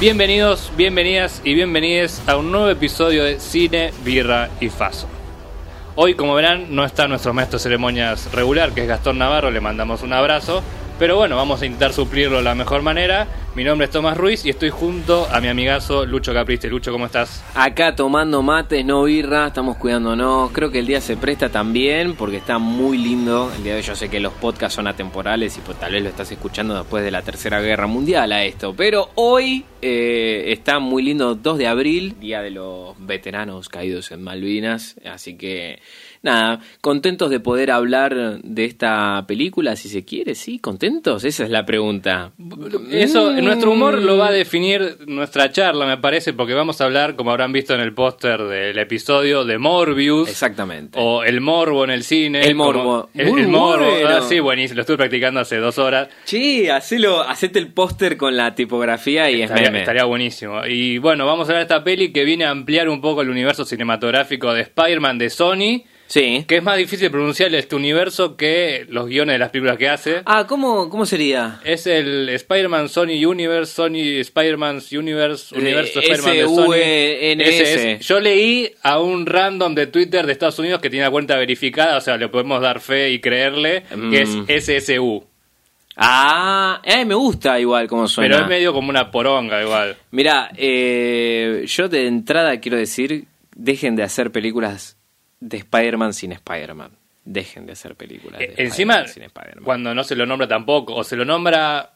Bienvenidos, bienvenidas y bienvenides a un nuevo episodio de Cine, Birra y Faso. Hoy, como verán, no está nuestro maestro de ceremonias regular, que es Gastón Navarro, le mandamos un abrazo. Pero bueno, vamos a intentar suplirlo de la mejor manera. Mi nombre es Tomás Ruiz y estoy junto a mi amigazo Lucho Capriste. Lucho, ¿cómo estás? Acá tomando mates, no birra, estamos cuidándonos. Creo que el día se presta también porque está muy lindo. El día de hoy yo sé que los podcasts son atemporales y pues tal vez lo estás escuchando después de la Tercera Guerra Mundial a esto. Pero hoy eh, está muy lindo 2 de abril, Día de los Veteranos Caídos en Malvinas. Así que nada, contentos de poder hablar de esta película, si se quiere, ¿sí? ¿Contentos? Esa es la pregunta. Eso, Mm. nuestro humor lo va a definir nuestra charla, me parece, porque vamos a hablar, como habrán visto en el póster del episodio, de Morbius. Exactamente. O el morbo en el cine. El morbo. El, el morbo. bueno. Ah, sí, buenísimo. Lo estuve practicando hace dos horas. Che, hacelo, hacete el póster con la tipografía y es Estaría, meme. estaría buenísimo. Y bueno, vamos a ver esta peli que viene a ampliar un poco el universo cinematográfico de Spider-Man de Sony. Sí. Que es más difícil pronunciar este universo que los guiones de las películas que hace. Ah, ¿cómo, cómo sería? Es el Spider-Man Sony Universe, Sony Spider-Man's Universe, Eh, Universo Spider-Man de Sony. S-U-E-N-S. Ese es. Yo leí a un random de Twitter de Estados Unidos que tiene la cuenta verificada, o sea, le podemos dar fe y creerle, que es Mm. SSU. Ah, eh, me gusta igual como suena. Pero es medio como una poronga igual. Mira, eh, yo de entrada quiero decir, dejen de hacer películas de Spider-Man sin Spider-Man. Dejen de hacer películas de Eh, Encima, Spider-Man sin Spider-Man. cuando no se lo nombra tampoco, o se lo nombra...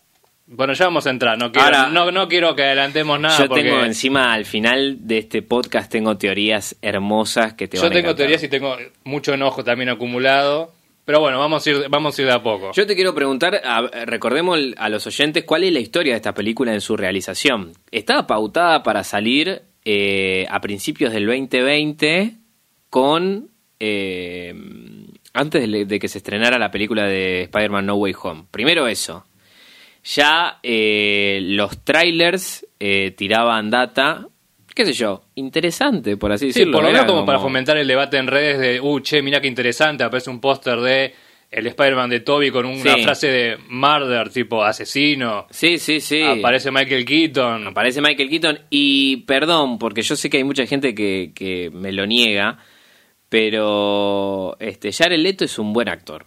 Bueno, ya vamos a entrar, no quiero, Ahora- no, no quiero que adelantemos nada Yo porque tengo encima, al final de este podcast, tengo teorías hermosas que te yo van tengo teorías y tengo mucho enojo también acumulado. Pero bueno, vamos a ir, vamos a ir de a poco. Yo te quiero preguntar, recordemos a los oyentes, ¿cuál es la historia de esta película en su realización? Estaba pautada para salir eh, a principios del 2020 con... eh, antes de, de que se estrenara la película de Spider-Man No Way Home. Primero eso. Ya eh, los trailers eh, tiraban data, qué sé yo, interesante, por así Sí, decirlo. por lo menos como, para fomentar el debate en redes de, uh, che, mira qué interesante, aparece un póster de el Spider-Man de Toby con una Sí. frase de murder, tipo asesino. Sí, sí, sí. Aparece Michael Keaton. Aparece Michael Keaton y perdón, porque yo sé que hay mucha gente que, que me lo niega, pero este Jared Leto es un buen actor.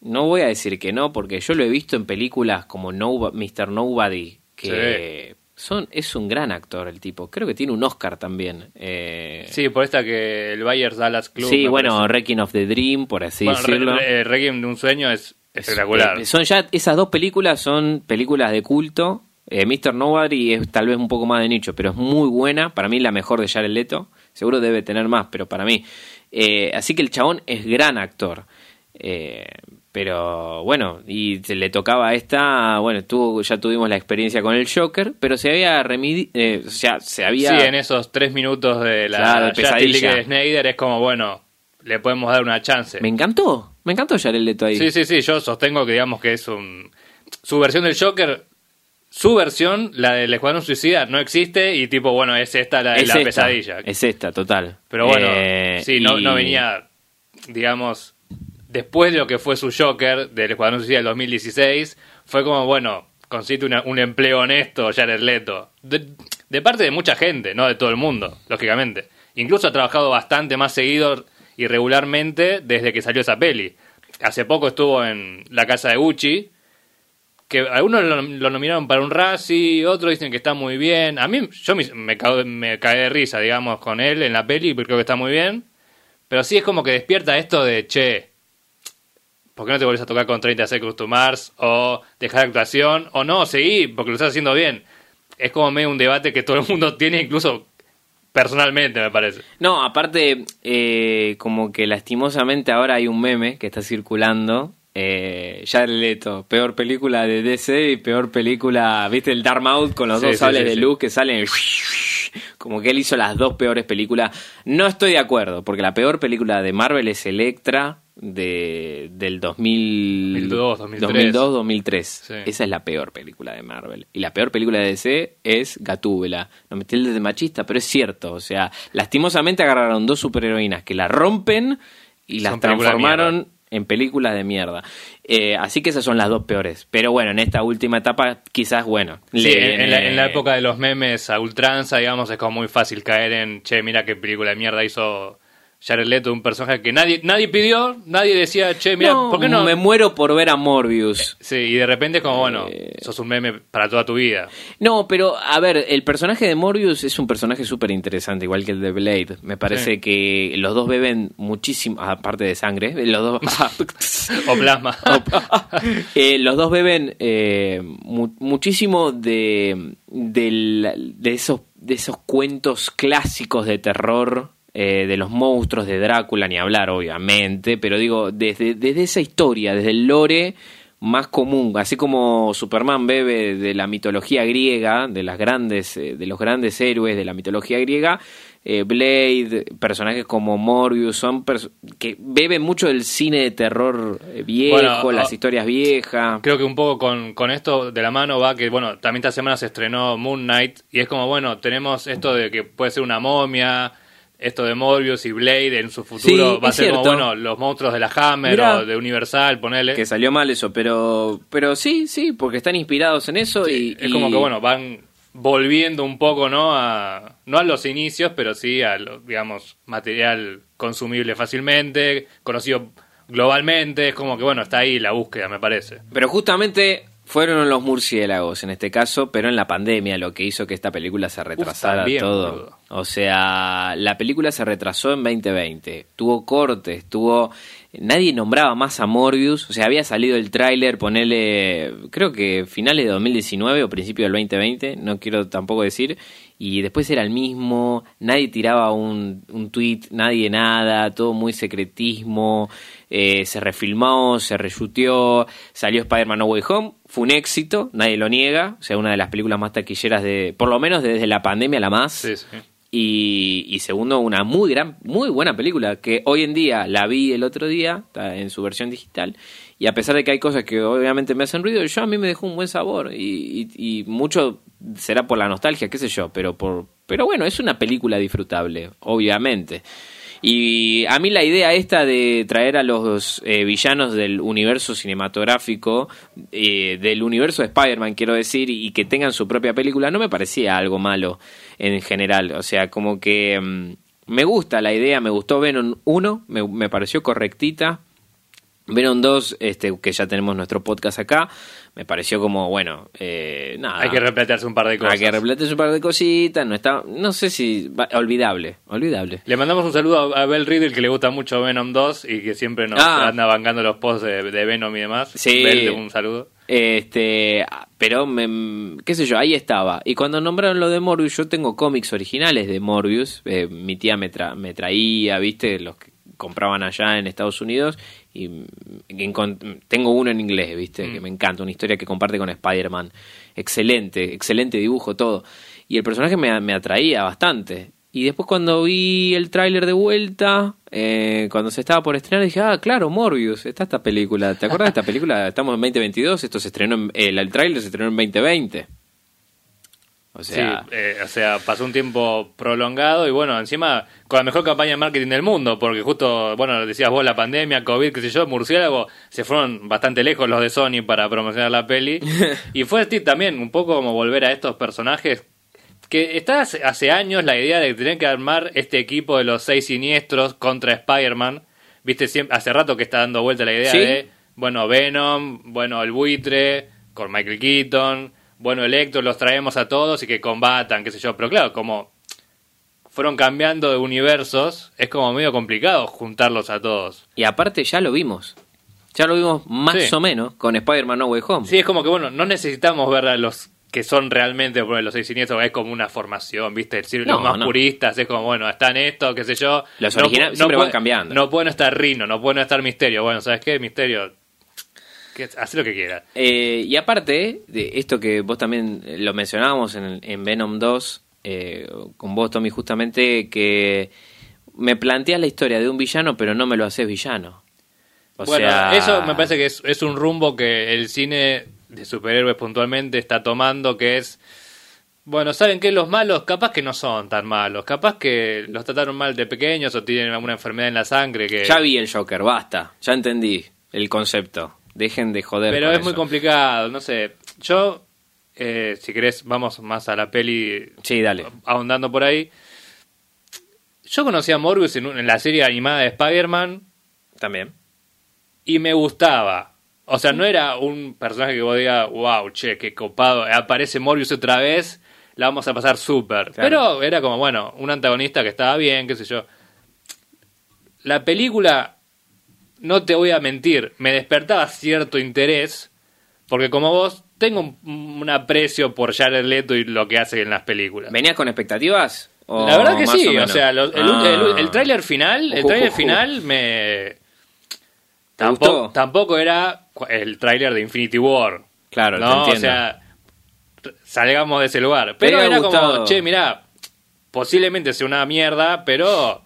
No voy a decir que no, porque yo lo he visto en películas como no, Mr. Nobody, que son es un gran actor el tipo. Creo que tiene un Oscar también. eh, Sí, por esta que el Bayers Dallas Club. sí, bueno, parece. Wrecking of the Dream, por así Bueno, Re- decirlo. Re- eh, Requiem de un sueño es espectacular. Eh, son ya esas dos películas son películas de culto. Eh, Mr. Nobody es tal vez un poco más de nicho, pero es muy buena. Para mí la mejor de Jared Leto. Seguro debe tener más, pero para mí. Eh, así que el chabón es gran actor. Eh, pero bueno, y se le tocaba a esta, bueno, tuvo, ya tuvimos la experiencia con el Joker, pero se había remedi eh, o sea, se había Sí, en esos tres minutos de la Claro, pesadilla. De Snyder es como, bueno, le podemos dar una chance. me encantó, me encantó Jared Leto ahí. Sí, sí, sí, yo sostengo que digamos que es un... Su versión del Joker, su versión, la del Escuadrón Suicida, no existe y tipo, bueno, es esta la es la esta, pesadilla. Es esta, total. Pero bueno, Eh, sí, no, y- no venía, digamos, después de lo que fue su Joker del Escuadrón Suicida del 2016, fue como, bueno, consigue una- un empleo honesto Jared Leto. De, de parte de mucha gente, no de todo el mundo, lógicamente. Incluso ha trabajado bastante más seguido y regularmente desde que salió esa peli. Hace poco estuvo en La Casa de Gucci, que algunos lo, lo nominaron para un Razzie, otros dicen que está muy bien. A mí, yo me, me, de risa, digamos, con él en la peli, porque creo que está muy bien. Pero sí es como que despierta esto de, che, ¿por qué no te vuelves a tocar con 30 Seconds to Mars? O dejar actuación, o no, seguí, porque lo estás haciendo bien. Es como medio un debate que todo el mundo tiene, incluso personalmente, me parece. No, aparte, eh, como que lastimosamente ahora hay un meme que está circulando. Eh, Jared Leto, peor película de DC y peor película, ¿viste? El Dark Out con los Sí, dos sí, sables sí, de luz que salen. Como que él hizo las dos peores películas. No estoy de acuerdo, porque la peor película de Marvel es Electra de, del 2000, 2002, 2003. 2003. Sí. Esa es la peor película de Marvel. Y la peor película de DC es Gatúbela. No me tildes de machista, pero es cierto. O sea, lastimosamente agarraron dos superheroínas que la rompen y las Son de transformaron. En películas de mierda. Eh, así que esas son las dos peores. Pero bueno, en esta última etapa, quizás, bueno. Sí, le en, la, en la época de los memes a ultranza, digamos, es como muy fácil caer en, che, mira qué película de mierda hizo Jared Leto, un personaje que nadie nadie pidió, nadie decía, che, mira, No, ¿por qué no? Me muero por ver a Morbius. Sí, y de repente es como, bueno, Eh, sos un meme para toda tu vida. No, pero a ver, el personaje de Morbius es un personaje súper interesante, igual que el de Blade. Me parece Sí. que los dos beben muchísimo, aparte de sangre, los dos... O plasma. Eh, los dos beben eh, mu- muchísimo de, del- de, esos, de esos cuentos clásicos de terror, eh, de los monstruos de Drácula, ni hablar obviamente, pero digo, desde, desde esa historia, desde el lore más común, así como Superman bebe de la mitología griega, de las grandes, eh, de los grandes héroes de la mitología griega, eh, Blade, personajes como Morbius, son que beben mucho del cine de terror eh, viejo, Bueno, las ah, historias viejas. Creo que un poco con, con esto de la mano va que, bueno, también esta semana se estrenó Moon Knight y es como, bueno, tenemos esto de que puede ser una momia, esto de Morbius y Blade en su futuro Sí, va a ser como, bueno, los monstruos de la Hammer Mirá. o de Universal, ponele. Que salió mal eso, pero pero sí, sí, porque están inspirados en eso y es y- como que, bueno, van volviendo un poco, ¿no? A, no a los inicios, pero sí a, lo, digamos, material consumible fácilmente, conocido globalmente, es como que, bueno, está ahí la búsqueda, me parece. Pero justamente fueron los murciélagos en este caso, pero en la pandemia lo que hizo que esta película se retrasara también, todo. boludo. O sea, la película se retrasó en 2020, tuvo cortes, tuvo nadie nombraba más a Morbius, o sea, había salido el tráiler, ponele, creo que finales de 2019 o principio del 2020, no quiero tampoco decir, y después era el mismo, nadie tiraba un, un tweet, nadie nada, todo muy secretismo, eh, se refilmó, se reshuteó, salió Spider-Man No Way Home, fue un éxito, nadie lo niega, o sea, una de las películas más taquilleras de, por lo menos desde la pandemia la más. Sí, sí. Y, y segundo, una muy gran, muy buena película que hoy en día la vi el otro día está en su versión digital y a pesar de que hay cosas que obviamente me hacen ruido, yo a mí me dejó un buen sabor y, y- y mucho será por la nostalgia, qué sé yo, pero por, pero bueno, es una película disfrutable, obviamente. Y a mí la idea esta de traer a los eh, villanos del universo cinematográfico, eh, del universo de Spider-Man, quiero decir, y que tengan su propia película, no me parecía algo malo en general. O sea, como que mm, me gusta la idea, me gustó Venom 1, me, me pareció correctita. Venom 2, este, que ya tenemos nuestro podcast acá, me pareció como, bueno, eh, nada. Hay que replantearse un par de cosas. Hay que replantearse un par de cositas, no está, no sé si, va- olvidable, olvidable. Le mandamos un saludo a a Bell Riddle que le gusta mucho Venom 2 y que siempre nos Ah. anda bancando los posts de, de Venom y demás. Sí. Bell, un saludo. Este, pero me, qué sé yo, ahí estaba. Y cuando nombraron lo de Morbius, yo tengo cómics originales de Morbius. eh, mi tía me, tra- me traía, viste, los que compraban allá en Estados Unidos. Y mm, tengo uno en inglés, viste, que me encanta, una historia que comparte con Spider-Man. Excelente, excelente dibujo, todo. Y el personaje me, me atraía bastante. Y después cuando vi el tráiler de vuelta, eh, cuando se estaba por estrenar, dije, ah, claro, Morbius, está esta película. ¿Te acuerdas de esta película? Estamos en 2022, esto se estrenó, en, el, el tráiler se estrenó en 2020. O sea, sí, eh, o sea, pasó un tiempo prolongado y bueno, encima con la mejor campaña de marketing del mundo, porque justo, bueno, decías vos, la pandemia, COVID, qué sé yo, Murciélago, se fueron bastante lejos los de Sony para promocionar la peli. y fue así también, un poco como volver a estos personajes que está hace, hace años la idea de tener que armar este equipo de los seis siniestros contra Spider-Man. Viste, siempre, hace rato que está dando vuelta la idea ¿Sí? de, bueno, Venom, bueno, el buitre, con Michael Keaton, bueno, Electro, los traemos a todos y que combatan, qué sé yo. Pero claro, como fueron cambiando de universos, es como medio complicado juntarlos a todos. y aparte ya lo vimos. Ya lo vimos más Sí. o menos con Spider-Man No Way Home. Sí, es como que, bueno, no necesitamos ver a los que son realmente por los seis siniestros, es como una formación, ¿viste? No, los más no. puristas, es como, bueno, están estos, qué sé yo. Los No originales pu- siempre van cambiando. No puede no estar Rino, no puede no estar Misterio. Bueno, ¿sabes qué? Misterio, que, hace lo que quiera. Eh, y aparte de esto que vos también eh, lo mencionábamos en, en Venom 2, eh, con vos, Tommy, justamente que me planteas la historia de un villano, pero no me lo haces villano. O bueno, sea, eso me parece que es, es un rumbo que el cine de superhéroes puntualmente está tomando, que es, bueno, ¿saben qué? Los malos capaz que no son tan malos, capaz que los trataron mal de pequeños o tienen alguna enfermedad en la sangre que... Ya vi el Joker, basta. Ya entendí el concepto. Dejen de joder. Pero con es muy complicado, no sé. Yo, eh, si querés, vamos más a la peli Sí, dale. ahondando por ahí. Yo conocí a Morbius en, la serie animada de Spider-Man También. y me gustaba. O sea, no era un personaje que vos digas, wow, che, qué copado, aparece Morbius otra vez, la vamos a pasar súper. Claro. Pero era como, bueno, un antagonista que estaba bien, qué sé yo. La película, no te voy a mentir, me despertaba cierto interés, porque como vos, tengo un, un aprecio por Jared Leto y lo que hace en las películas. ¿Venías con expectativas? ¿O La verdad que sí, o o, sea, el, Ah. el, el tráiler final, el tráiler final me ¿Te tampoco, tampoco era el tráiler de Infinity War. Claro, te no, o entiendo. sea, salgamos de ese lugar. Pero era como, che, mirá, posiblemente sea una mierda, pero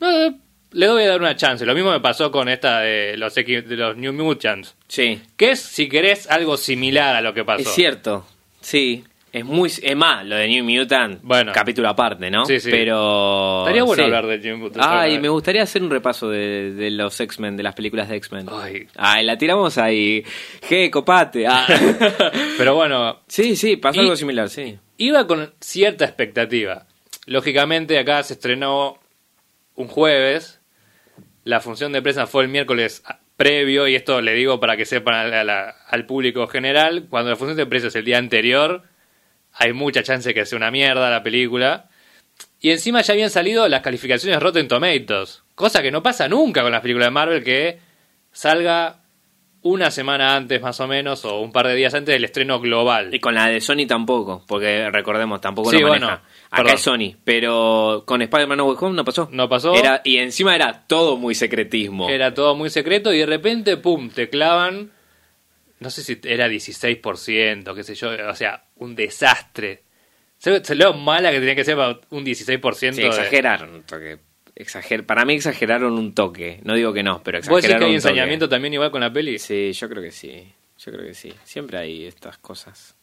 eh, le voy a dar una chance. Lo mismo me pasó con esta de los, X- de los New Mutants, Sí, que es, si querés, algo similar a lo que pasó. es cierto. Sí. Es muy es más lo de New Mutant, Bueno. capítulo aparte, ¿no? Sí, sí. Pero Estaría bueno sí. hablar de New Mutants. Ay, me gustaría hacer un repaso de, de los X-Men, de las películas de X-Men. Ay. Ay, la tiramos ahí. Je, copate. Ah. Pero bueno, sí, sí, pasó Y- algo similar, sí. iba con cierta expectativa. Lógicamente acá se estrenó un jueves, la función de prensa fue el miércoles previo, y esto le digo para que sepan al público general, cuando la función de prensa es el día anterior, hay mucha chance que sea una mierda la película. Y encima ya habían salido las calificaciones Rotten Tomatoes, cosa que no pasa nunca con las películas de Marvel, que salga una semana antes más o menos, o un par de días antes del estreno global. Y con la de Sony tampoco, porque recordemos, tampoco Sí, lo maneja. bueno, Acá perdón. es Sony, pero con Spider-Man No Way Home no pasó. No pasó. Era, y encima era todo muy secretismo. Era todo muy secreto y de repente, pum, te clavan, no sé si era 16%, qué sé yo, o sea, un desastre. Se, se lo mala que tenía que ser para un 16%. Sí, de- exageraron toque. Exager para mí exageraron un toque. No digo que no, pero ¿Vos decís que exageraron hay un toque. ensañamiento también igual con la peli? Sí, yo creo que sí. Yo creo que sí. Siempre hay estas cosas.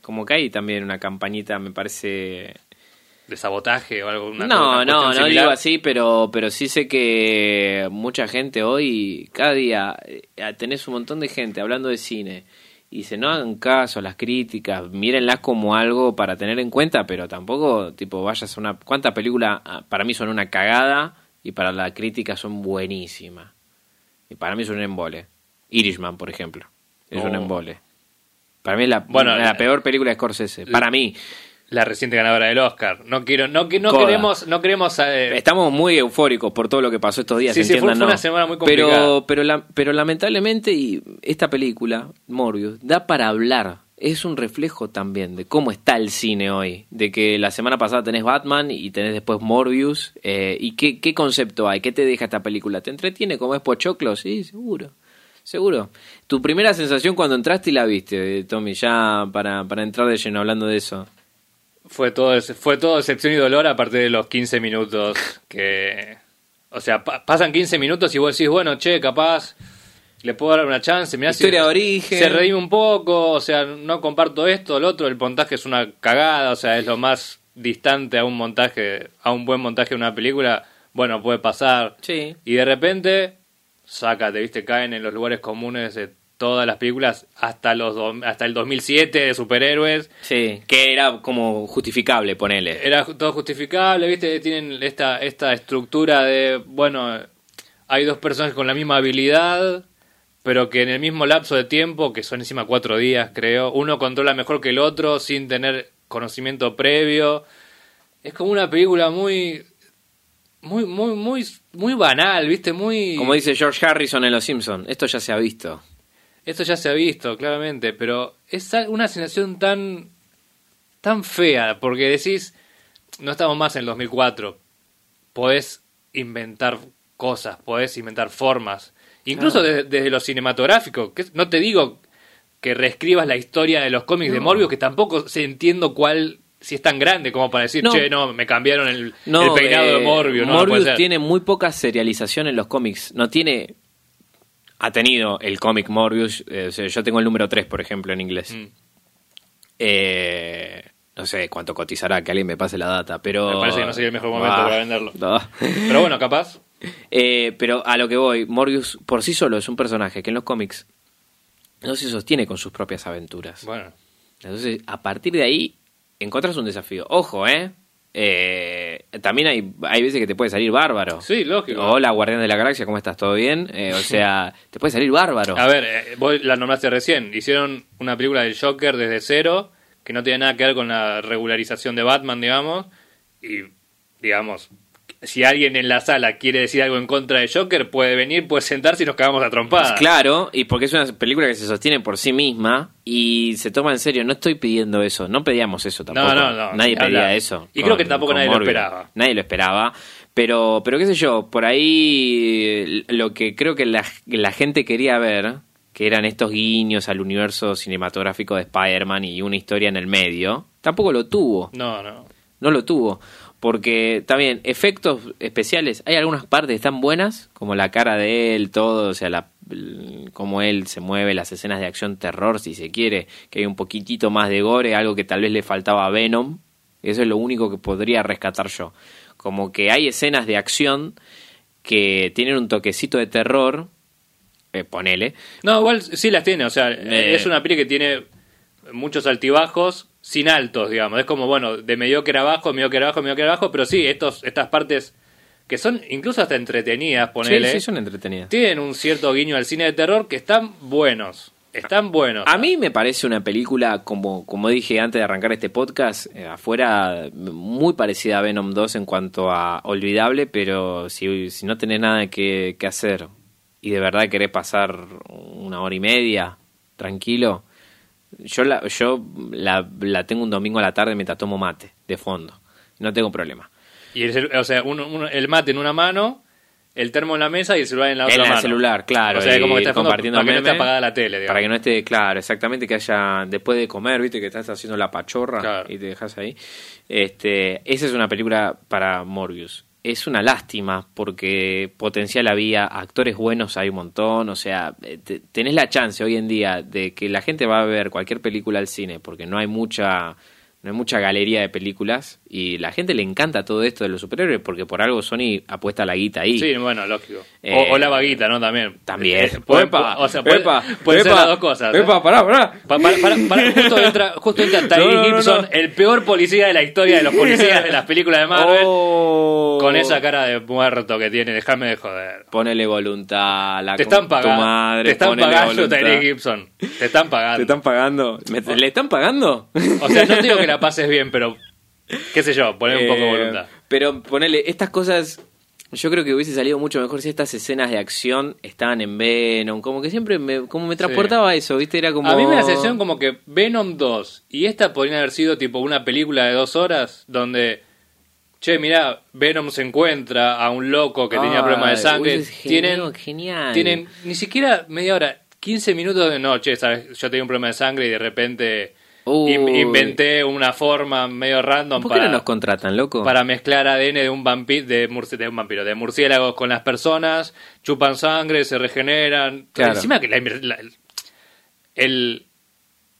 Como que hay también una campañita, me parece... ¿De sabotaje o algo? Una, no, una no, no similar? digo así, pero, pero sí sé que mucha gente hoy, cada día, eh, tenés un montón de gente hablando de cine y dice, no hagan caso a las críticas, mírenlas como algo para tener en cuenta, pero tampoco, tipo, vayas a una... ¿Cuántas películas ah, para mí son una cagada y para la crítica son buenísimas? Y para mí son un embole. Irishman, por ejemplo, es un Oh. embole. Para mí es la, Bueno, la la- peor película de Scorsese. Para mí. La reciente ganadora del Oscar. No quiero, no, que- no Coda. queremos, no queremos eh, Estamos muy eufóricos por todo lo que pasó estos días, Sí, sí, fue- una ¿no? semana muy complicada. Pero, pero, la- pero lamentablemente y esta película, Morbius, da para hablar. Es un reflejo también de cómo está el cine hoy. De que la semana pasada tenés Batman y tenés después Morbius. eh, ¿Y qué, qué concepto hay? ¿Qué te deja esta película? ¿Te entretiene como es Pochoclo? Sí, seguro. Seguro. Tu primera sensación cuando entraste y la viste, eh, Tommy, ya para, para entrar de lleno hablando de eso. Fue todo, fue todo decepción y dolor a partir de los 15 minutos que... O sea, pa- pasan 15 minutos y vos decís, bueno, che, capaz le puedo dar una chance. Mirá si Historia de origen. Se redime un poco, o sea, no comparto esto, el otro, el montaje es una cagada, o sea, es lo más distante a un montaje, a un buen montaje de una película. Bueno, puede pasar. Sí. Y de repente, sácate, viste, caen en los lugares comunes de todas las películas hasta, los do- hasta el 2007 de superhéroes. Sí, que era como justificable, ponele. Era todo justificable, ¿viste? Tienen esta, esta estructura de, bueno, hay dos personajes con la misma habilidad, pero que en el mismo lapso de tiempo, que son encima cuatro días, creo, uno controla mejor que el otro sin tener conocimiento previo. Es como una película muy... Muy, muy, muy, muy banal, ¿viste? Muy... Como dice George Harrison en Los Simpsons, esto ya se ha visto. Esto ya se ha visto, claramente, pero es una sensación tan tan fea, porque decís, no estamos más en el 2004, podés inventar cosas, podés inventar formas, incluso Claro. desde, desde lo cinematográfico, que no te digo que reescribas la historia de los cómics de Morbius, que tampoco entiendo cuál, si es tan grande como para decir, No. che, no, me cambiaron el, No, el peinado eh, de Morbius, no, Morbius tiene muy poca serialización en los cómics. No tiene ha tenido el cómic Morbius. eh, yo tengo el número 3, por ejemplo, en inglés. Mm. Eh, no sé cuánto cotizará, que alguien me pase la data, pero... Me parece que no sería el mejor momento Ah, para venderlo. no. Pero bueno, capaz. Eh, pero a lo que voy, Morbius por sí solo es un personaje que en los cómics no se sostiene con sus propias aventuras. Bueno. Entonces, a partir de ahí, encontrás un desafío. Ojo, ¿eh? Eh, también hay, hay veces que te puede salir bárbaro. Sí, lógico. Hola, Guardián de la Galaxia, ¿cómo estás? ¿Todo bien? Eh, o sea, te puede salir bárbaro. A ver, eh, vos la nombraste recién. Hicieron una película del Joker desde cero, que no tiene nada que ver con la regularización de Batman, digamos. Y, digamos, si alguien en la sala quiere decir algo en contra de Joker, puede venir, puede sentarse y nos cagamos a trompadas. Pues Claro, y porque es una película que se sostiene por sí misma y se toma en serio. No estoy pidiendo eso, no pedíamos eso tampoco. no, no, Nadie ni pedía hablar. eso. Y creo que tampoco nadie lo esperaba. Nadie lo esperaba. Pero, pero qué sé yo, por ahí eh, lo que creo que la, la gente quería ver, que eran estos guiños al universo cinematográfico de Spider-Man y una historia en el medio, tampoco lo tuvo. No, no. No lo tuvo. Porque también, efectos especiales, hay algunas partes que están buenas, como la cara de él, todo, o sea, la, cómo él se mueve, las escenas de acción terror, si se quiere, que hay un poquitito más de gore, algo que tal vez le faltaba a Venom. Eso es lo único que podría rescatar yo. Como que hay escenas de acción que tienen un toquecito de terror, eh, ponele, No, igual sí las tiene. O sea, Eh. es una peli que tiene muchos altibajos sin altos, digamos. Es como, bueno, de mediocre abajo, mediocre abajo, mediocre abajo. Pero sí, estos, estas partes que son incluso hasta entretenidas, ponele. Sí, sí, son entretenidas. tienen un cierto guiño al cine de terror que están buenos. Están buenos. A mí me parece una película, como, como dije antes de arrancar este podcast, eh, afuera muy parecida a Venom 2 en cuanto a olvidable, pero si, si no tenés nada que, que hacer y de verdad querés pasar una hora y media tranquilo, yo la, yo la, la tengo un domingo a la tarde mientras tomo mate, de fondo. No tengo problema. Y el, o sea, uno- uno- el mate en una mano, el termo en la mesa y el celular en la otra En el mano. celular, claro. O sea, como que está de fondo compartiendo para que no esté apagada la tele, digamos. Para que no esté, claro, exactamente, que haya, después de comer, viste, que estás haciendo la pachorra Claro. y te dejas ahí. Este, esa es una película para Morbius. Es una lástima porque potencial había, actores buenos hay un montón, o sea, eh, te- tenés la chance hoy en día de que la gente va a ver cualquier película al cine porque no hay mucha no hay mucha galería de películas y la gente le encanta todo esto de los superhéroes porque por algo Sony apuesta la guita ahí. Sí, bueno, lógico. Eh, o, o la vaguita, ¿no? También. También. Eh, puede- Epa, o sea, puede, ser las dos cosas. ¿eh? Pará, pará. Pa- para- para- para- justo entra, justo entra Tyree No, no, no, Gibson, no. el peor policía de la historia de los policías de las películas de Marvel, Oh. con esa cara de muerto que tiene. Déjame de joder. Ponele voluntad a la Te están pagando. tu madre. te están pagando. Tyree Gibson. Te están pagando. ¿Te están pagando? ¿Me- ¿Le están pagando? O sea, no digo que la pases bien, pero qué sé yo, poner un poco de Eh, voluntad. Pero ponele, estas cosas. Yo creo que hubiese salido mucho mejor si estas escenas de acción estaban en Venom. Como que siempre me, como me transportaba eso, ¿viste? Era como. A mí me da la sensación como que Venom 2 y esta podrían haber sido tipo una película de dos horas donde, che, mirá, Venom se encuentra a un loco que tenía problemas de sangre. hubiese sido Tienen, genial. tienen ni siquiera media hora, 15 minutos de noche, ¿sabes? Yo tenía un problema de sangre y de repente Uy. In- inventé una forma medio random ¿Por qué para, no nos contratan, loco? para mezclar ADN de un vampiro, de, murci- de un vampiro, de murciélagos con las personas, chupan sangre, se regeneran. Claro. Encima que la, la- el,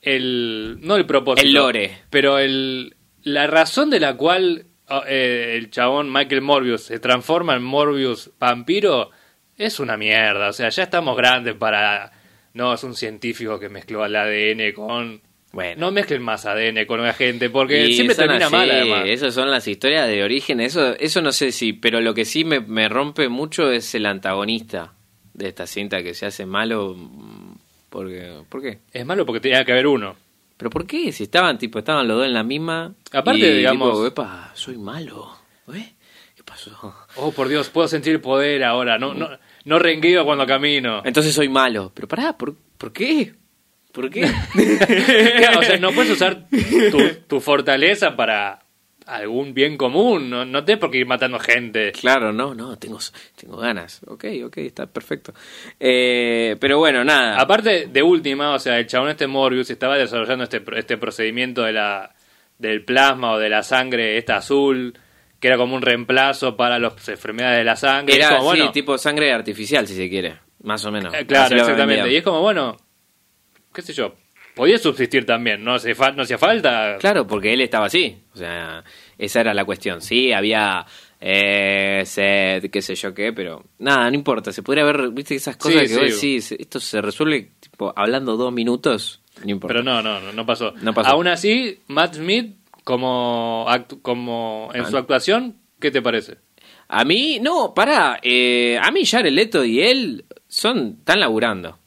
el, no el propósito, El lore. pero el, la razón de la cual oh, eh, el chabón Michael Morbius se transforma en Morbius vampiro es una mierda. O sea, ya estamos grandes para. No, es un científico que mezcló el ADN con. Bueno. No mezclen más ADN con una gente, porque Y siempre termina así, mal, además. Esas son las historias de origen. Eso, eso no sé si, pero lo que sí me, me rompe mucho es el antagonista de esta cinta que se hace malo. Porque, ¿Por qué? Es malo porque tenía que haber uno. ¿Pero por qué? Si estaban, tipo, estaban los dos en la misma. Aparte, y, digamos- tipo, epa, soy malo. ¿Eh? ¿Qué pasó? Oh, por Dios, puedo sentir poder ahora. No, no, no rengueo cuando camino. Entonces soy malo. Pero pará, ¿por, ¿por qué? ¿Por qué? Claro, o sea, no puedes usar tu, tu fortaleza para algún bien común. No, no tienes por qué ir matando gente. Claro, no, no, tengo, tengo ganas. Ok, ok, está perfecto. Eh, pero bueno, nada. Aparte de última, o sea, el chabón este Morbius estaba desarrollando este, este procedimiento de la, del plasma o de la sangre esta azul, que era como un reemplazo para las enfermedades de la sangre. Era como, sí, bueno, tipo sangre artificial, si se quiere. más o menos. Eh, claro, exactamente. Y es como, bueno, qué sé yo, podía subsistir también, no, hace fa- no hacía falta. Claro, porque él estaba así. O sea, esa era la cuestión. Sí, había eh, sed, qué sé yo qué, pero nada, no importa. Se podría ver, viste, esas cosas Sí, que vos sí. decís, esto se resuelve tipo hablando dos minutos, no importa. Pero no, no, no, no pasó. No pasó. Aún así, Matt Smith, como, actu- como en su Ah. actuación, ¿qué te parece? A mí, no, pará. eh, a mí Jared Leto y él son, están laburando.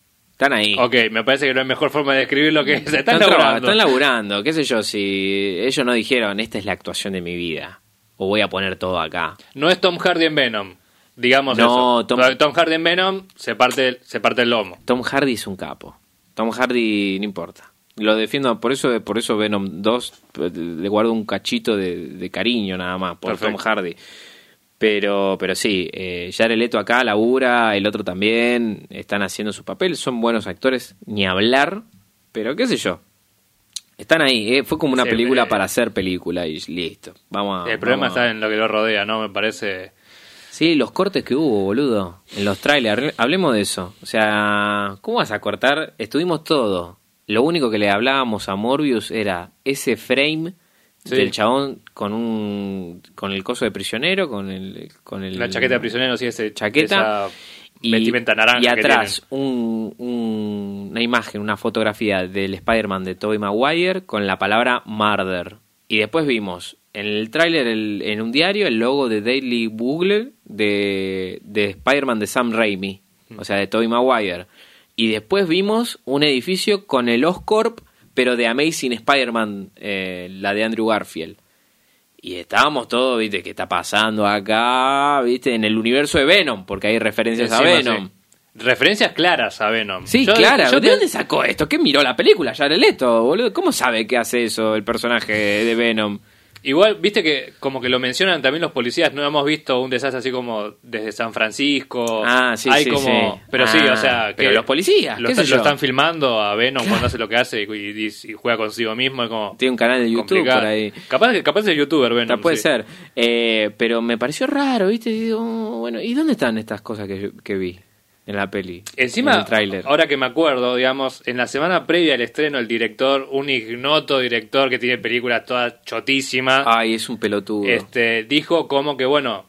Están ahí. Ok, me parece que no hay mejor forma de describir lo que es. Están Están, laburando. están laburando, qué sé yo, si ellos no dijeron, esta es la actuación de mi vida, o voy a poner todo acá. No es Tom Hardy en Venom. Digamos No, eso. Tom- Tom... Hardy en Venom se parte, se parte el lomo. Tom Hardy es un capo. Tom Hardy no importa. Lo defiendo, por eso por eso Venom 2 eh, le guardo un cachito de, de cariño nada más por Perfecto. Tom Hardy. Pero, pero sí, eh, Jared Leto acá labura, el otro también, están haciendo su papel, son buenos actores, ni hablar, pero qué sé yo. Están ahí, eh, fue como una Sí, película eh, para hacer película y listo. Vamos a- el problema vamos está en lo que lo rodea, ¿no? Me parece. Sí, los cortes que hubo, boludo, en los trailers. Hablemos de eso. O sea, ¿cómo vas a cortar? Estuvimos todo. Lo único que le hablábamos a Morbius era ese frame Sí. del chabón con un con el coso de prisionero, con el con el La chaqueta de prisionero, sí, ese, chaqueta esa vestimenta naranja. y que atrás un- un- una imagen, una fotografía del Spider-Man de Tobey Maguire con la palabra murder. Y después vimos en el tráiler en un diario el logo de Daily Bugle de, de Spider-Man de Sam Raimi, o sea, de Tobey Maguire. Y después vimos un edificio con el Oscorp, pero de Amazing Spider-Man, eh, la de Andrew Garfield. Y estábamos todos, viste, ¿qué está pasando acá? ¿Viste? En el universo de Venom, porque hay referencias a Venom. sí. Referencias claras a Venom. Sí, Yo- claro. yo ¿De dónde sacó esto? ¿Qué miró la película? Jared Leto, boludo. ¿Cómo sabe que hace eso el personaje de Venom? Igual, viste que como que lo mencionan también los policías, no hemos visto un desastre así como desde San Francisco. Ah, sí, Hay sí, como, sí. Pero sí, Ah, o sea, pero que los policías, lo, está- lo están filmando a Venom cuando hace lo que hace y, y- y juega consigo mismo, es como Tiene un canal de YouTube complicado. por ahí. Capaz, capaz es youtuber Venom. Está, puede sí. ser. Eh, pero me pareció raro, ¿viste? Y digo, bueno, ¿y dónde están estas cosas que, que vi en la peli? en Encima, el tráiler. ahora que me acuerdo, digamos, en la semana previa al estreno, el director, un ignoto director que tiene películas todas chotísimas, Ay, es un pelotudo. este, dijo como que, bueno,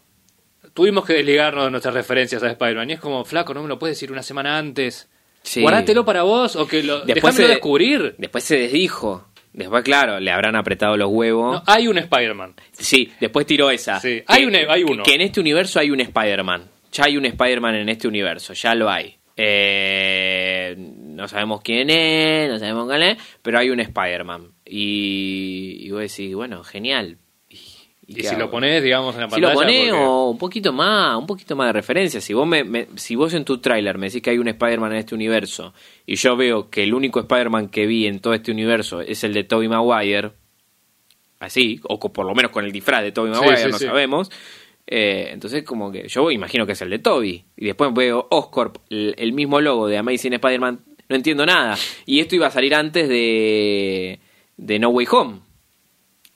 tuvimos que desligarnos de nuestras referencias a Spider-Man. Y es como, flaco, no me lo puedes decir una semana antes. Sí. Guardátelo para vos o que lo, Después se- descubrir. Después se desdijo. Después, claro, le habrán apretado los huevos. No, hay un Spider-Man. Sí, después tiró esa. Sí, Que- hay un- hay uno. Que en este universo hay un Spider-Man. Ya hay un Spider-Man en este universo, ya lo hay. Eh, no sabemos quién es, no sabemos cuál es, pero hay un Spider-Man. Y, y vos decís, bueno, genial. ¿Y, si hago? lo pones, digamos, en la Si lo pantalla. porque- o un poquito más, un poquito más de referencia. Si vos, me, me- si vos en tu tráiler me decís que hay un Spider-Man en este universo y yo veo que el único Spider-Man que vi en todo este universo es el de Tobey Maguire, así, o por lo menos con el disfraz de Tobey Sí, Maguire, sí, no sí. sabemos. Eh, entonces, como que yo imagino que es el de Toby. Y después veo Oscorp, el, el mismo logo de Amazing Spider-Man. No entiendo nada. Y esto iba a salir antes de, de No Way Home.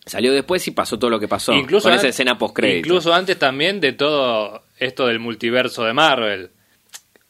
Salió después y pasó todo lo que pasó. incluso con esa escena post Incluso antes también de todo esto del multiverso de Marvel.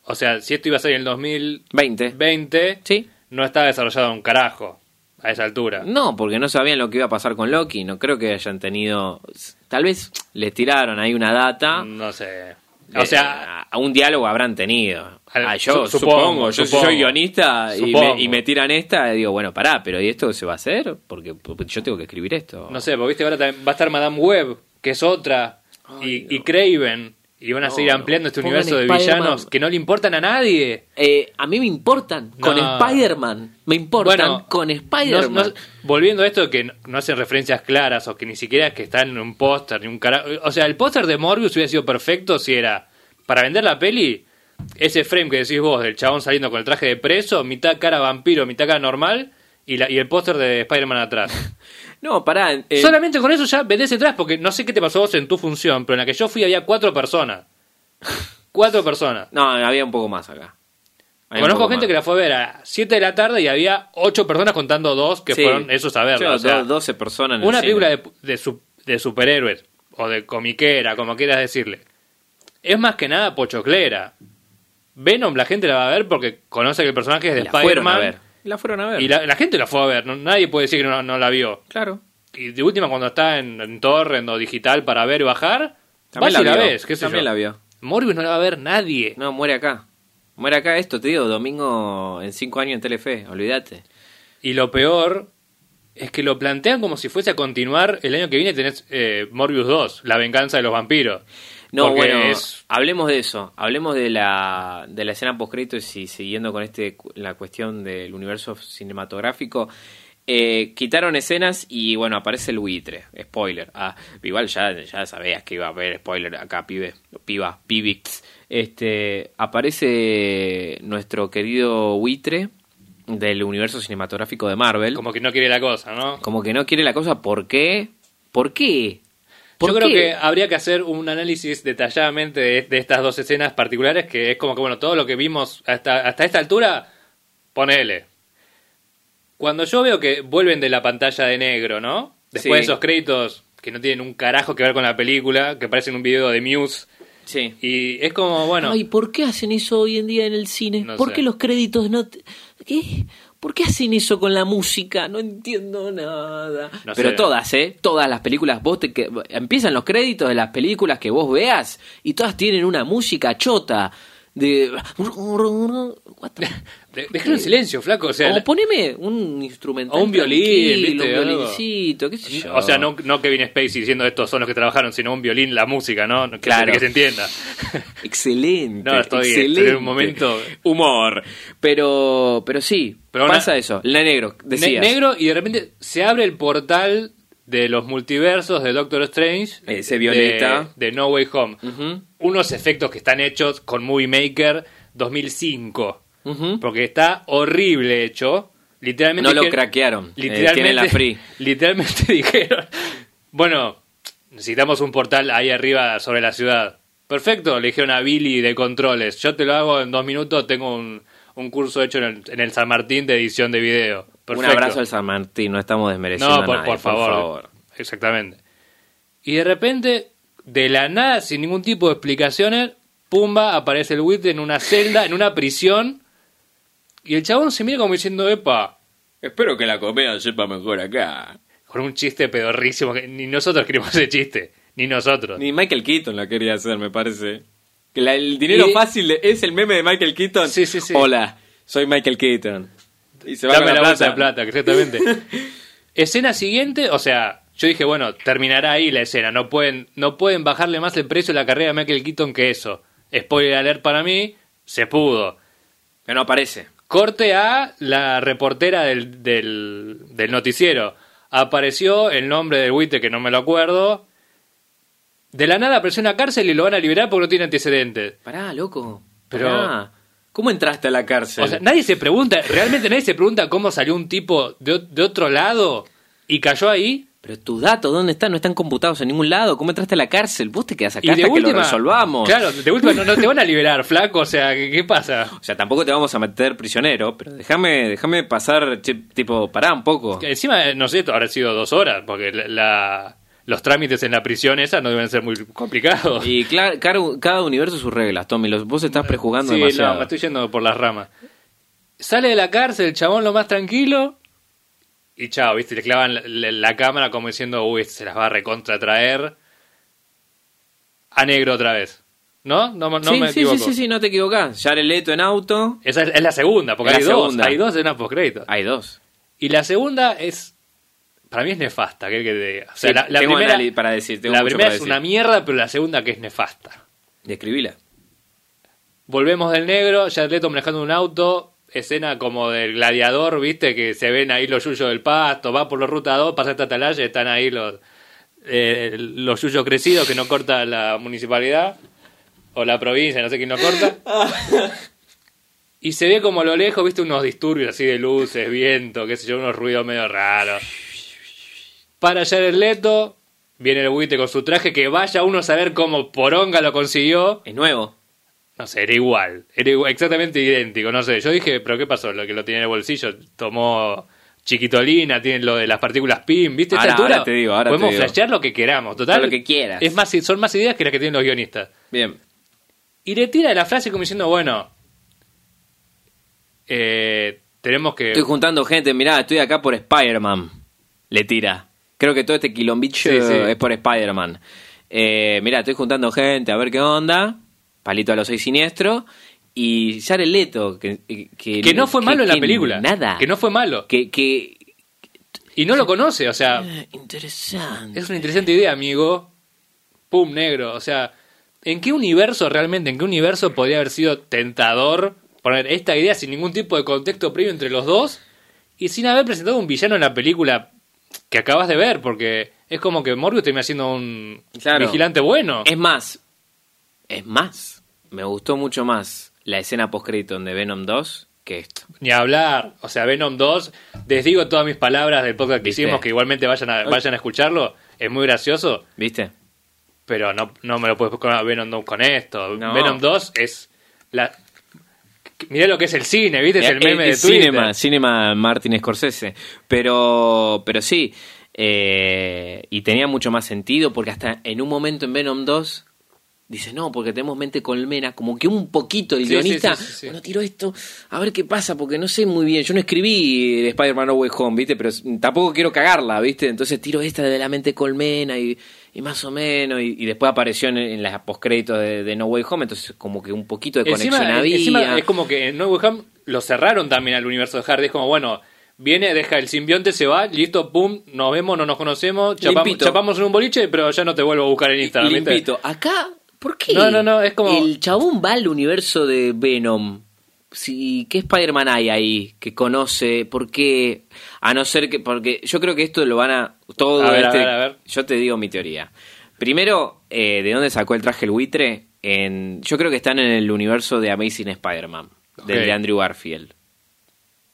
O sea, si esto iba a ser en el 2020, 20. Sí. no estaba desarrollado un carajo a esa altura. No, porque no sabían lo que iba a pasar con Loki. No creo que hayan tenido. Tal vez les tiraron ahí una data. No sé. Eh, O sea, a, un diálogo habrán tenido. Al- Ah, yo su- supongo, supongo, yo supongo. soy guionista y me, y me tiran esta, digo, bueno, pará, pero ¿y esto se va a hacer? Porque, yo tengo que escribir esto. no sé, porque viste, ahora también va a estar Madame Web, que es otra, Ay, y, y. Craven, y van a No, seguir ampliando este universo de villanos que no le importan a nadie. Eh, a mí me importan con. Spider-Man. Me importan Bueno, con Spider-Man. no- volviendo a esto que no, hacen referencias claras o que ni siquiera es que están en un póster ni un cara o sea el póster de Morbius hubiera sido perfecto si era para vender la peli ese frame que decís vos del chabón saliendo con el traje de preso mitad cara vampiro mitad cara normal y, la, y el póster de Spider-Man atrás No, pará. eh, solamente con eso ya vendés atrás porque no sé qué te pasó vos en tu función pero en la que yo fui había cuatro personas cuatro personas No, había un poco más acá. Conozco gente más. que la fue a ver a 7 de la tarde y había 8 personas contando dos que Sí. fueron esos a verla. O sea, do- 12 personas en el una cine. película de, de, su- de superhéroes o de comiquera, como quieras decirle, es más que nada pochoclera. Venom la gente la va a ver porque conoce que el personaje es de Spider-Man. Ver. La fueron a ver. Y la, la gente la fue a ver, no- nadie puede decir que no, no la vio. Claro. Y de última, cuando está en, en torrent o digital para ver y bajar, También vas y la la vio. ves, qué sé También yo. la vio. Morbius no la va a ver nadie. No, muere acá. Muere acá esto, te digo, domingo en cinco años en Telefe, olvídate. Y lo peor es que lo plantean como si fuese a continuar el año que viene tenés eh, Morbius 2, La venganza de los vampiros. No, Porque bueno, es- hablemos de eso. Hablemos de la, de la escena post y siguiendo con este la cuestión del universo cinematográfico. eh, quitaron escenas y bueno, aparece el buitre. Spoiler. Ah, igual ya, ya sabías que iba a haber spoiler acá, pibe. Piba, pibix. Este, aparece nuestro querido buitre del universo cinematográfico de Marvel. como que no quiere la cosa, ¿no? Como que no quiere la cosa. ¿Por qué? ¿Por qué? ¿Por Yo creo que habría que hacer un análisis detalladamente de, de estas dos escenas particulares, que es como que, bueno, todo lo que vimos hasta, hasta esta altura, ponele. Cuando yo veo que vuelven de la pantalla de negro, ¿no? Después Sí. de esos créditos que no tienen un carajo que ver con la película, que parecen un video de Muse, Sí. y es como, bueno... Ay, ¿por qué hacen eso hoy en día en el cine? No ¿Por sé. qué los créditos no... te- ¿Qué? ¿Por qué hacen eso con la música? No entiendo nada. No Pero sé. todas, ¿eh? Todas las películas, vos te... que- empiezan los créditos de las películas que vos veas y todas tienen una música chota de... De- en silencio, flaco, o sea... o poneme un instrumental o un violín, un violincito, qué sé yo. O sea, no, no Kevin Spacey diciendo estos son los que trabajaron, sino un violín, la música, ¿no? Que, Claro. que se entienda. Excelente. No, estoy- excelente. estoy en un momento- Humor. Pero, pero sí, Pero pasa una- eso. La negro, Ne- decías. negro y de repente se abre el portal de los multiversos de Doctor Strange. Ese violeta. De, de No Way Home. Unos efectos que están hechos con Movie Maker 2005. ujú. Porque está horrible hecho. Literalmente No lo dijeron- craquearon. Eh, Literalmente, tienen la free. literalmente dijeron, bueno, necesitamos un portal ahí arriba sobre la ciudad. Perfecto, le dijeron a Billy de controles. Yo te lo hago en dos minutos, tengo un, un curso hecho en el, en el San Martín de edición de video. Un abrazo al San Martín, no estamos desmereciendo No, a por, nadie, por favor. Exactamente. Y de repente, de la nada, sin ningún tipo de explicaciones, pumba, aparece el Wit en una celda, en una prisión. Y el chabón se mira como diciendo, epa, Espero que la comedia sepa mejor acá. con un chiste pedorrísimo que ni nosotros queremos ese chiste, ni nosotros. Ni Michael Keaton la quería hacer, me parece. Que la- el dinero Y- fácil de- es el meme de Michael Keaton. Sí, sí, sí. Hola, soy Michael Keaton. Y se va Dame con la, bolsa plata. de plata, exactamente. Escena siguiente, o sea, yo dije, bueno, terminará ahí la escena, no pueden, no pueden bajarle más el precio de la carrera de Michael Keaton que eso. Spoiler alert para mí, se pudo. Pero no aparece. Corte a la reportera del, del, del noticiero. Apareció el nombre del buitre que no me lo acuerdo. De la nada apareció en la cárcel y lo van a liberar porque no tiene antecedentes. Pará, loco. Pero- Pará. ¿Cómo entraste a la cárcel? O sea, nadie se pregunta, realmente nadie se pregunta cómo salió un tipo de, de otro lado y cayó ahí. Pero tus datos, ¿dónde están? No están computados en ningún lado. ¿Cómo entraste a la cárcel? Vos te quedás acá Y de hasta que última, lo resolvamos. Claro, de última no, no te van a liberar, flaco, o sea, ¿qué, qué pasa? O sea, tampoco te vamos a meter prisionero, pero déjame déjame pasar, tipo, pará un poco. Que Encima, no sé, habrá sido dos horas, porque la, la- los trámites en la prisión esa no deben ser muy complicados. Y claro, cada, universo sus reglas, Tommy. Vos estás prejugando sí, demasiado. no, me estoy yendo por las ramas. Sale de la cárcel, el chabón lo más tranquilo. Y chao, viste, le clavan la, la- la cámara como diciendo, uy, este se las va a recontra traer. A negro otra vez. ¿No? No, no sí, me sí, equivoco. sí, sí, sí, no te equivocás. Ya Leto en auto. Esa es, es la segunda, porque hay dos. segunda. Hay dos en post crédito. Hay dos. Y la segunda es. Para mí es nefasta, que que te diga. O sea, Sí, la, la tengo primera, para decir, tengo la mucho primera para es decir. una mierda, pero la segunda que es nefasta. Describila. Volvemos del negro, ya Leto manejando un auto, escena como del gladiador, viste, que se ven ahí los yuyos del pasto, va por la ruta 2, pasa esta atalaya, están ahí los, eh, los yuyos crecidos que no corta la municipalidad, o la provincia, no sé quién lo corta. Y se ve como a lo lejos, viste, unos disturbios así de luces, viento, qué sé yo, unos ruidos medio raros. Para el Leto, viene el buite con su traje, que vaya uno a saber cómo Poronga lo consiguió. Es nuevo. No sé, era igual, era igual, exactamente idéntico, no sé. Yo dije, pero ¿qué pasó? Lo que lo tiene en el bolsillo, tomó chiquitolina, tiene lo de las partículas PIM, ¿viste? A esta Ahora- altura ahora te digo, ahora podemos te digo. flashear lo que queramos, total. Todo lo que quieras. Es más, son más ideas que las que tienen los guionistas. Bien. Y le tira la frase como diciendo, bueno, eh, tenemos que... Estoy juntando gente, mirá, estoy acá por Spider-Man. Le tira. Creo que todo este quilombicho Sí, sí. es por Spider-Man. Eh, mirá, estoy juntando gente a ver qué onda. Palito a los seis siniestros. Y Jared Leto, que, que, que no fue malo en la película. Nada. Que no fue malo. Que, que Y no lo conoce, o sea, eh, interesante. es una interesante idea, amigo. Pum, negro. O sea, ¿en qué universo realmente, en qué universo podría haber sido tentador poner esta idea sin ningún tipo de contexto previo entre los dos y sin haber presentado un villano en la película que acabas de ver? Porque es como que Morbius termina siendo un Claro. vigilante bueno. Es más, es más. Me gustó mucho más la escena post-crédito de Venom 2 que esto. Ni hablar. O sea, Venom 2, les digo todas mis palabras del podcast que ¿Viste? hicimos, que igualmente vayan a, vayan a escucharlo. Es muy gracioso, ¿Viste? pero no, no me lo puedes poner a Venom 2 con esto. No. Venom 2 es la... Mirá lo que es el cine, ¿viste? Es el Eh, meme eh, de Twitter. Cinema, Cinema Martin Scorsese. Pero, pero sí. eh, y tenía mucho más sentido porque hasta en un momento en Venom 2 dice, no, porque tenemos mente colmena, como que un poquito el Sí, guionista, sí, sí, bueno, tiro esto, a ver qué pasa, porque no sé muy bien, yo no escribí de Spider-Man No Way Home, ¿viste? Pero tampoco quiero cagarla, ¿viste? Entonces tiro esta de la mente colmena y, y más o menos, y, y después apareció en, en las postcréditos de, de No Way Home, entonces como que un poquito de conexión Encima, había. encima es como que en No Way Home lo cerraron también al universo de Hardy. Es como, bueno, viene, deja el simbionte, se va, listo, pum, nos vemos, no nos conocemos, chapamos, chapamos en un boliche, pero ya no te vuelvo a buscar en Instagram. Limpito. Acá, ¿por qué? No, no, no, es como- El chabón va al universo de Venom. Sí, ¿Qué Spider-Man hay ahí que conoce? ¿Por qué? A no ser que. Porque yo creo que esto lo van a. Todo A ver, a este- ver, a ver. Yo te digo mi teoría. Primero, eh, ¿de dónde sacó el traje el buitre? En, yo creo que están en el universo de Amazing Spider-Man, del Ok. de Andrew Garfield.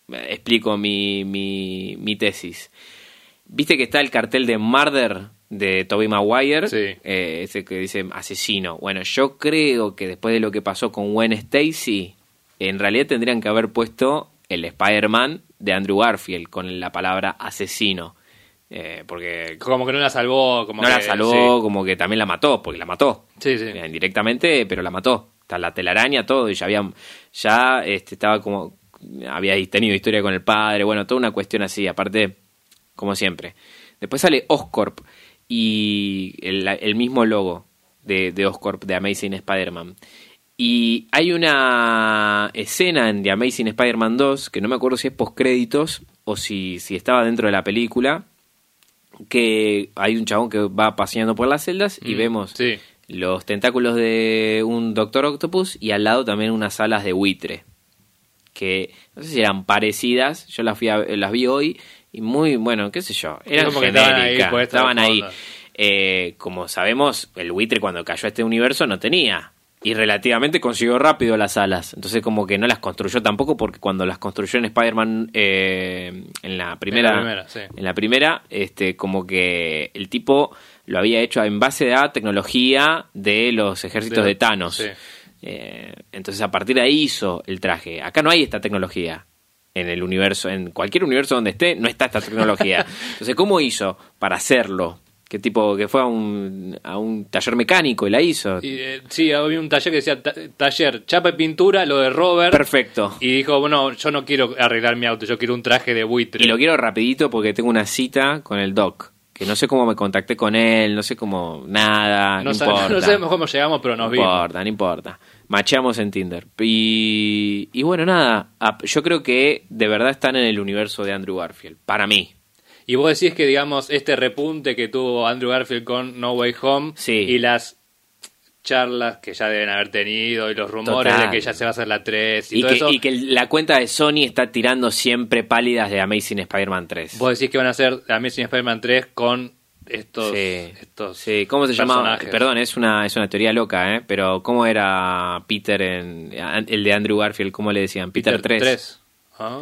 Explico mi, mi, mi tesis. ¿Viste que está el cartel de Murder de Tobey Maguire? Sí. Eh, ese que dice asesino. Bueno, yo creo que después de lo que pasó con Gwen Stacy, en realidad tendrían que haber puesto el Spider-Man de Andrew Garfield con la palabra asesino. Eh, porque Como que no la salvó. Como no la salvó, como que también la mató, porque la mató. Sí, sí. Eh, Indirectamente, pero la mató. Está la telaraña, todo, y ya había, ya este, estaba como, había tenido historia con el padre, bueno, toda una cuestión así, aparte, como siempre. Después sale Oscorp y el, el mismo logo de, de Oscorp, de Amazing Spider-Man. Y hay una escena en The Amazing Spider-Man 2, que no me acuerdo si es postcréditos o si, si estaba dentro de la película, que hay un chabón que va paseando por las celdas y Mm, vemos Sí. los tentáculos de un Doctor Octopus y al lado también unas alas de buitre. Que no sé si eran parecidas, yo las, fui a- las vi hoy y muy, bueno, qué sé yo, eran Como estaban ahí estaban ahí. Eh, como sabemos, el buitre cuando cayó a este universo no tenía. Y relativamente consiguió rápido las alas. Entonces como que no las construyó tampoco porque cuando las construyó en Spider-Man eh, en la primera... En la primera, sí. en la primera, este, como que el tipo lo había hecho en base a tecnología de los ejércitos De- de, Thanos. sí. Eh, entonces a partir de ahí hizo el traje. Acá no hay esta tecnología en el universo, en cualquier universo donde esté, no está esta tecnología. Entonces, ¿cómo hizo para hacerlo? ¿Qué tipo que fue a un, a un taller mecánico y la hizo? Y, eh, sí, había un taller que decía ta- taller, chapa y pintura, lo de Robert. Perfecto. Y dijo, bueno, yo no quiero arreglar mi auto, yo quiero un traje de buitre. Y lo quiero rapidito porque tengo una cita con el doc. Que no sé cómo me contacté con él, no sé cómo, nada, no, no, importa. no sabemos cómo llegamos, pero nos no vimos. importa, no importa. Macheamos en Tinder. Y, y bueno, nada, yo creo que de verdad están en el universo de Andrew Garfield, para mí. Y vos decís que, digamos, este repunte que tuvo Andrew Garfield con No Way Home Sí. y las charlas que ya deben haber tenido y los rumores Total. de que ya se va a hacer la 3 y, Y todo que, eso, y que la cuenta de Sony está tirando siempre pálidas de Amazing Spider-Man 3. vos decís que van a hacer Amazing Spider-Man 3 con estos... Sí, estos sí. ¿Cómo se llamaba? Perdón, es una, es una teoría loca, ¿eh? Pero ¿cómo era Peter en el de Andrew Garfield? ¿Cómo le decían? Peter, 3. 3. Ah.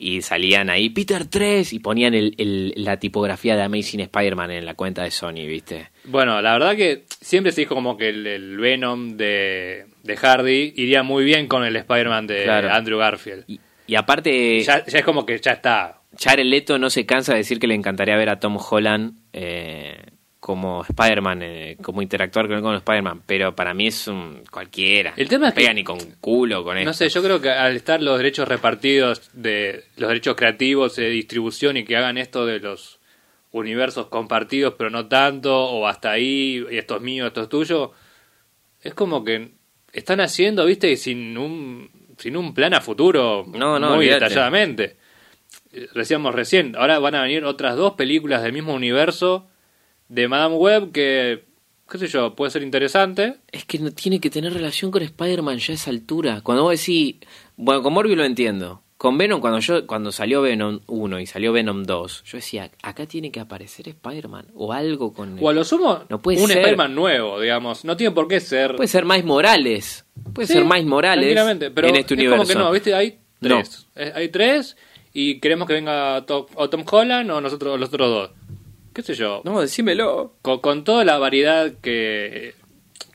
Y salían ahí, Peter 3, y ponían el, el- la tipografía de Amazing Spider-Man en la cuenta de Sony, ¿viste? Bueno, la verdad que siempre se dijo como que el, el Venom de, de Hardy iría muy bien con el Spider-Man de Claro. Andrew Garfield. Y, y aparte, Ya, ya es como que ya está. Jared Leto no se cansa de decir que le encantaría ver a Tom Holland eh, como Spider-Man, eh, como interactuar con, con Spider-Man, pero para mí es un cualquiera. El tema es Pega que- ni con culo con esto. No sé, yo creo que al estar los derechos repartidos de los derechos creativos de distribución y que hagan esto de los universos compartidos pero no tanto o hasta ahí y esto es mío, esto es tuyo, es como que están haciendo, viste, sin un sin un plan a futuro No, no, muy detalladamente. Eh, Decíamos recién, ahora van a venir otras dos películas del mismo universo de Madame Web que qué sé yo, puede ser interesante. Es que no tiene que tener relación con Spider-Man ya a esa altura. Cuando vos decís, bueno, con Morbius lo entiendo. Con Venom, cuando yo cuando salió Venom 1 y salió Venom 2, yo decía, acá tiene que aparecer Spider-Man o algo con... O a lo sumo, No puede un ser. Spider-Man nuevo, digamos. No tiene por qué ser. Puede ser Miles Morales. Puede Sí, ser Miles Morales pero en este es universo. como que no, ¿viste? Hay tres. Eh, Hay tres y queremos que venga To- o Tom Holland o nosotros los otros dos. ¿Qué sé yo? No, decímelo. Con, con toda la variedad que,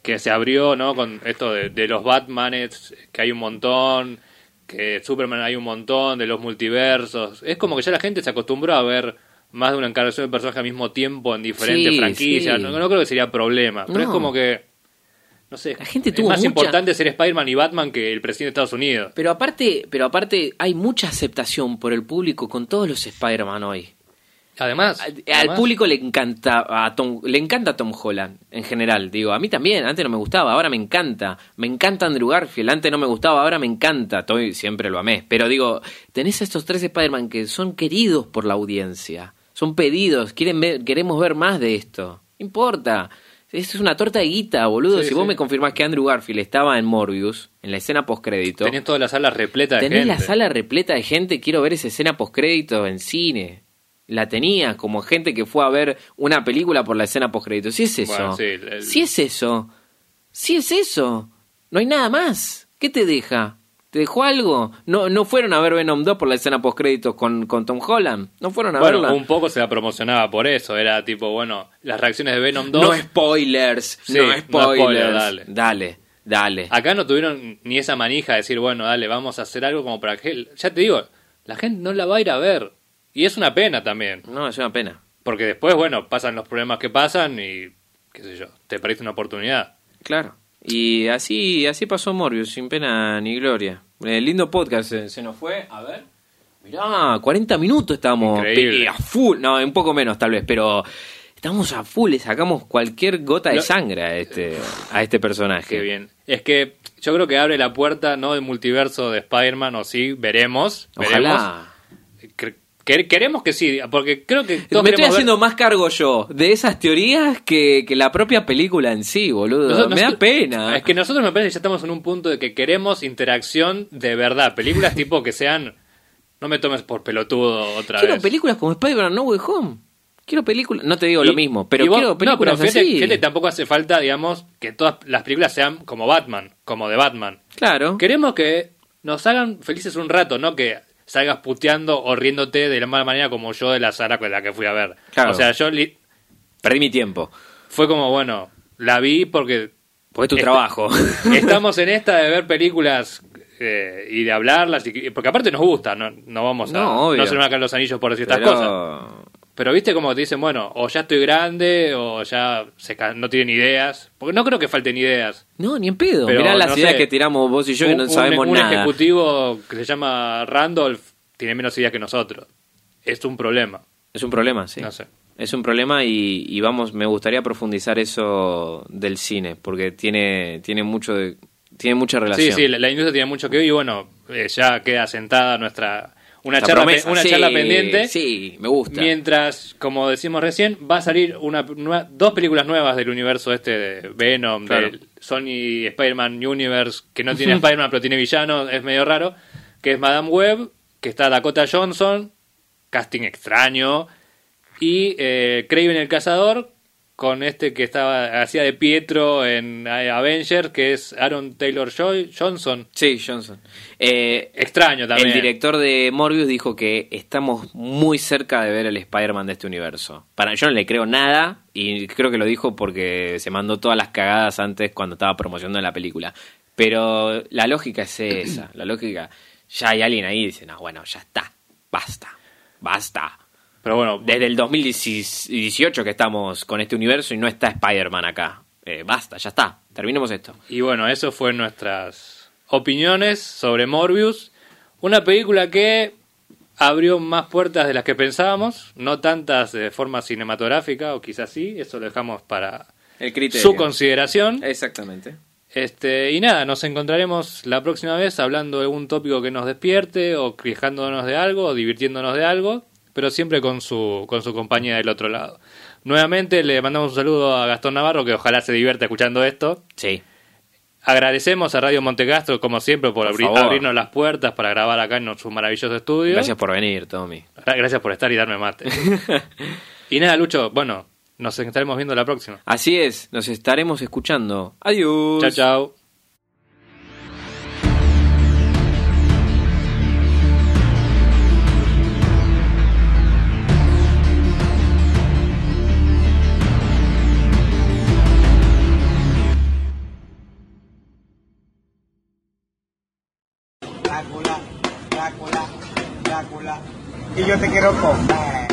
que se abrió, ¿no? Con esto de, de los Batmanes, que hay un montón, que Superman hay un montón, de los multiversos. Es como que ya la gente se acostumbró a ver más de una encarnación de personajes al mismo tiempo en diferentes Sí, franquicias. sí. No, no creo que sería problema, pero es como que... No sé, La gente es más mucha- importante ser Spider-Man y Batman que el presidente de Estados Unidos. Pero aparte, pero aparte hay mucha aceptación por el público con todos los Spider-Man hoy. Además, Al, público le encanta a Tom, le encanta Tom Holland en general, digo, a mí también, antes no me gustaba, ahora me encanta. Me encanta Andrew Garfield, antes no me gustaba, ahora me encanta. Estoy, siempre lo amé, pero digo, tenés a estos tres Spider-Man que son queridos por la audiencia. Son pedidos, quieren ver, queremos ver más de esto. No importa. Es una torta de guita, boludo. Sí, si vos sí. me confirmás que Andrew Garfield estaba en Morbius, en la escena postcrédito, Tenés toda la sala repleta de Tenés gente. la sala repleta de gente, quiero ver esa escena postcrédito en cine. La tenía como gente que fue a ver una película por la escena postcrédito. Si es eso. Bueno, sí, el- Si es eso. Si es eso. No hay nada más. ¿Qué te deja? ¿Te dejó algo? No, no fueron a ver Venom 2 por la escena postcréditos con, con Tom Holland. No fueron a Bueno, verla. un poco se la promocionaba por eso. Era tipo, bueno, las reacciones de Venom 2. No spoilers. Sí, no no spoilers. spoiler, dale. Dale, dale. Acá no tuvieron ni esa manija de decir, bueno, dale, vamos a hacer algo como para que... Ya te digo, la gente no la va a ir a ver. Y es una pena también. No, es una pena. Porque después, bueno, pasan los problemas que pasan y, qué sé yo, te perdiste una oportunidad. Claro. Y así, así pasó Morbius, sin pena ni gloria. Eh, lindo podcast, se, se nos fue. A ver. Mirá, 40 minutos estamos Increíble. a full. No, un poco menos tal vez, pero estamos a full. Le sacamos cualquier gota de Lo- sangre a este, a este personaje. Qué bien. Es que yo creo que abre la puerta, no del multiverso de Spider-Man, o sí, veremos. veremos. Ojalá. Queremos que sí, porque creo que todos Me estoy ver- haciendo más cargo yo de esas teorías que, que la propia película en sí, boludo. Nosotros- me da pena. Es que nosotros me parece que ya estamos en un punto de que queremos interacción de verdad. Películas tipo que sean. No me tomes por pelotudo otra quiero vez. películas como Spider-Man No Way Home. Quiero películas. No te digo lo mismo, pero vos- quiero no, películas pero fíjate, así. fíjate, tampoco hace falta, digamos, que todas las películas sean como Batman, como de Batman. Claro. Queremos que nos hagan felices un rato, no que salgas puteando o riéndote de la mala manera como yo de la sala con la que fui a ver. Claro. O sea, yo li- Perdí mi tiempo. fue como, bueno, la vi porque Porque es tu Este- trabajo. estamos en esta de ver películas eh, y de hablarlas, y, porque aparte nos gusta, no, no vamos a... No, obvio. no se nos los anillos por decir estas cosas. Pero viste como te dicen, bueno, o ya estoy grande o ya se no tienen ideas. Porque no creo que falten ideas. No, ni en pedo. Pero, Mirá las no ideas sé. que tiramos vos y yo que Un- no un- sabemos un nada. ejecutivo que se llama Randolph tiene menos ideas que nosotros. Es un problema. Es un problema, sí. No sé. Es un problema y, y vamos, me gustaría profundizar eso del cine, porque tiene, tiene mucho de, tiene mucha Sí, relación. sí, la, la industria tiene mucho que ver y bueno, eh, ya queda sentada nuestra una charla, promesa, una sí, charla pendiente. Sí, me gusta. Mientras, como decimos recién, va a salir una, dos películas nuevas del universo este de Venom, Claro. del Sony Spider-Man Universe, que no tiene Spider-Man pero tiene villano, es medio raro, que es Madame Web, que está Dakota Johnson, casting extraño, y eh, Craven el Cazador, con este que estaba hacía de Pietro en eh, Avengers, que es Aaron Taylor Joy Johnson. Sí, Johnson. Eh, Extraño también. el director de Morbius dijo que estamos muy cerca de ver el Spider-Man de este universo. Para yo no le creo nada y creo que lo dijo porque se mandó todas las cagadas antes cuando estaba promocionando la película. Pero la lógica es esa, la lógica. Ya hay alguien ahí y dice, no, bueno, ya está, basta, basta. Pero bueno, Desde el 2018 que estamos con este universo y no está Spider-Man acá. Eh, basta, ya está. Terminemos esto. Y bueno, eso fue nuestras opiniones sobre Morbius. Una película que abrió más puertas de las que pensábamos, no tantas de forma cinematográfica, o quizás sí, eso lo dejamos para El criterio. su consideración. Exactamente. Este, y nada, nos encontraremos la próxima vez hablando de un tópico que nos despierte, o quejándonos de algo, o divirtiéndonos de algo, pero siempre con su, con su compañía del otro lado. Nuevamente le mandamos un saludo a Gastón Navarro, que ojalá se divierta escuchando esto. Sí. Agradecemos a Radio Montecastro, como siempre, por, Por abrir- favor. abrirnos las puertas para grabar acá en su maravilloso estudio. Gracias por venir, Tommy. Gra- Gracias por estar y darme mate. y nada, Lucho, bueno, nos estaremos viendo la próxima. Así es, nos estaremos escuchando. Adiós. Chao, chao. Yo te quiero comer.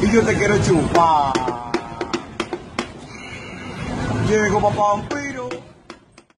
Y yo te quiero chupar. Llego papá